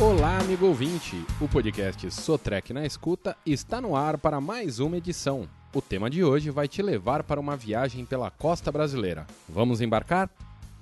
Olá, amigo ouvinte! O podcast Sotrec na Escuta está no ar para mais uma edição. O tema de hoje vai te levar para uma viagem pela costa brasileira. Vamos embarcar?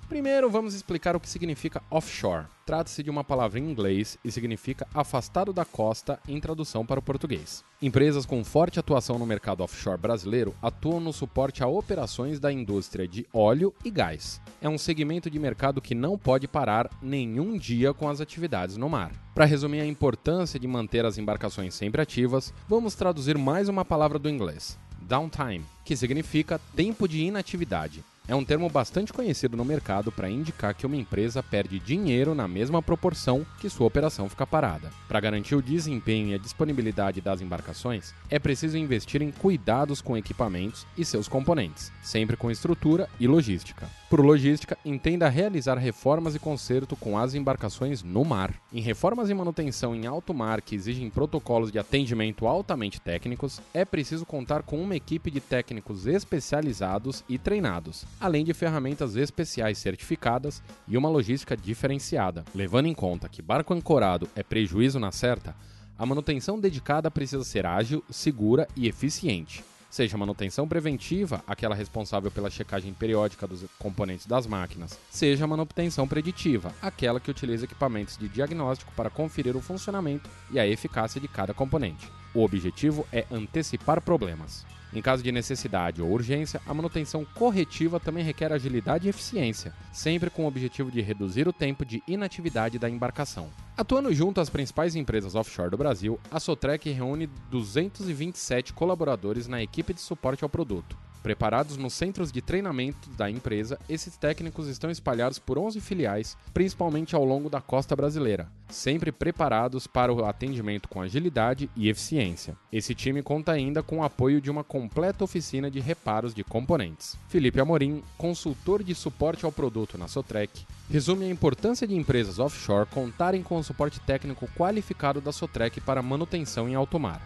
Primeiro, vamos explicar o que significa offshore. Trata-se de uma palavra em inglês e significa afastado da costa em tradução para o português. Empresas com forte atuação no mercado offshore brasileiro atuam no suporte a operações da indústria de óleo e gás. É um segmento de mercado que não pode parar nenhum dia com as atividades no mar. Para resumir a importância de manter as embarcações sempre ativas, vamos traduzir mais uma palavra do inglês: downtime, que significa tempo de inatividade. É um termo bastante conhecido no mercado para indicar que uma empresa perde dinheiro na mesma proporção que sua operação fica parada. Para garantir o desempenho e a disponibilidade das embarcações, é preciso investir em cuidados com equipamentos e seus componentes, sempre com estrutura e logística. Por logística, entenda realizar reformas e conserto com as embarcações no mar. Em reformas e manutenção em alto mar que exigem protocolos de atendimento altamente técnicos, é preciso contar com uma equipe de técnicos especializados e treinados, além de ferramentas especiais certificadas e uma logística diferenciada. Levando em conta que barco ancorado é prejuízo na certa, a manutenção dedicada precisa ser ágil, segura e eficiente seja manutenção preventiva, aquela responsável pela checagem periódica dos componentes das máquinas, seja manutenção preditiva, aquela que utiliza equipamentos de diagnóstico para conferir o funcionamento e a eficácia de cada componente. O objetivo é antecipar problemas. Em caso de necessidade ou urgência, a manutenção corretiva também requer agilidade e eficiência, sempre com o objetivo de reduzir o tempo de inatividade da embarcação. Atuando junto às principais empresas offshore do Brasil, a Sotrec reúne 227 colaboradores na equipe de suporte ao produto. Preparados nos centros de treinamento da empresa, esses técnicos estão espalhados por 11 filiais, principalmente ao longo da costa brasileira, sempre preparados para o atendimento com agilidade e eficiência. Esse time conta ainda com o apoio de uma completa oficina de reparos de componentes. Felipe Amorim, consultor de suporte ao produto na Sotrec, resume a importância de empresas offshore contarem com o suporte técnico qualificado da Sotrec para manutenção em alto mar.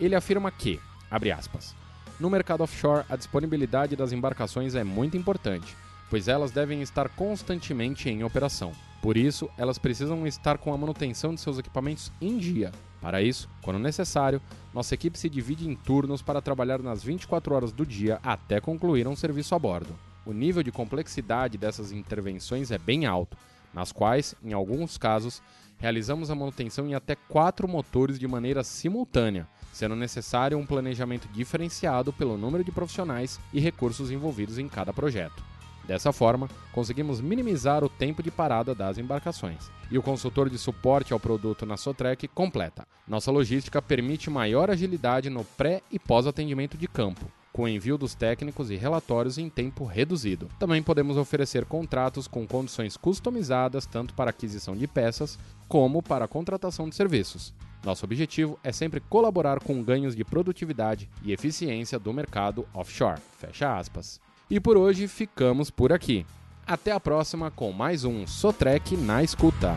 Ele afirma que, abre aspas, no mercado offshore, a disponibilidade das embarcações é muito importante, pois elas devem estar constantemente em operação. Por isso, elas precisam estar com a manutenção de seus equipamentos em dia. Para isso, quando necessário, nossa equipe se divide em turnos para trabalhar nas 24 horas do dia até concluir um serviço a bordo. O nível de complexidade dessas intervenções é bem alto, nas quais, em alguns casos, realizamos a manutenção em até quatro motores de maneira simultânea, sendo necessário um planejamento diferenciado pelo número de profissionais e recursos envolvidos em cada projeto. Dessa forma, conseguimos minimizar o tempo de parada das embarcações. E o consultor de suporte ao produto na Sotrec completa. Nossa logística permite maior agilidade no pré e pós-atendimento de campo, com envio dos técnicos e relatórios em tempo reduzido. Também podemos oferecer contratos com condições customizadas tanto para aquisição de peças como para contratação de serviços. Nosso objetivo é sempre colaborar com ganhos de produtividade e eficiência do mercado offshore. Fecha aspas. E por hoje ficamos por aqui. Até a próxima com mais um Sotrec na escuta.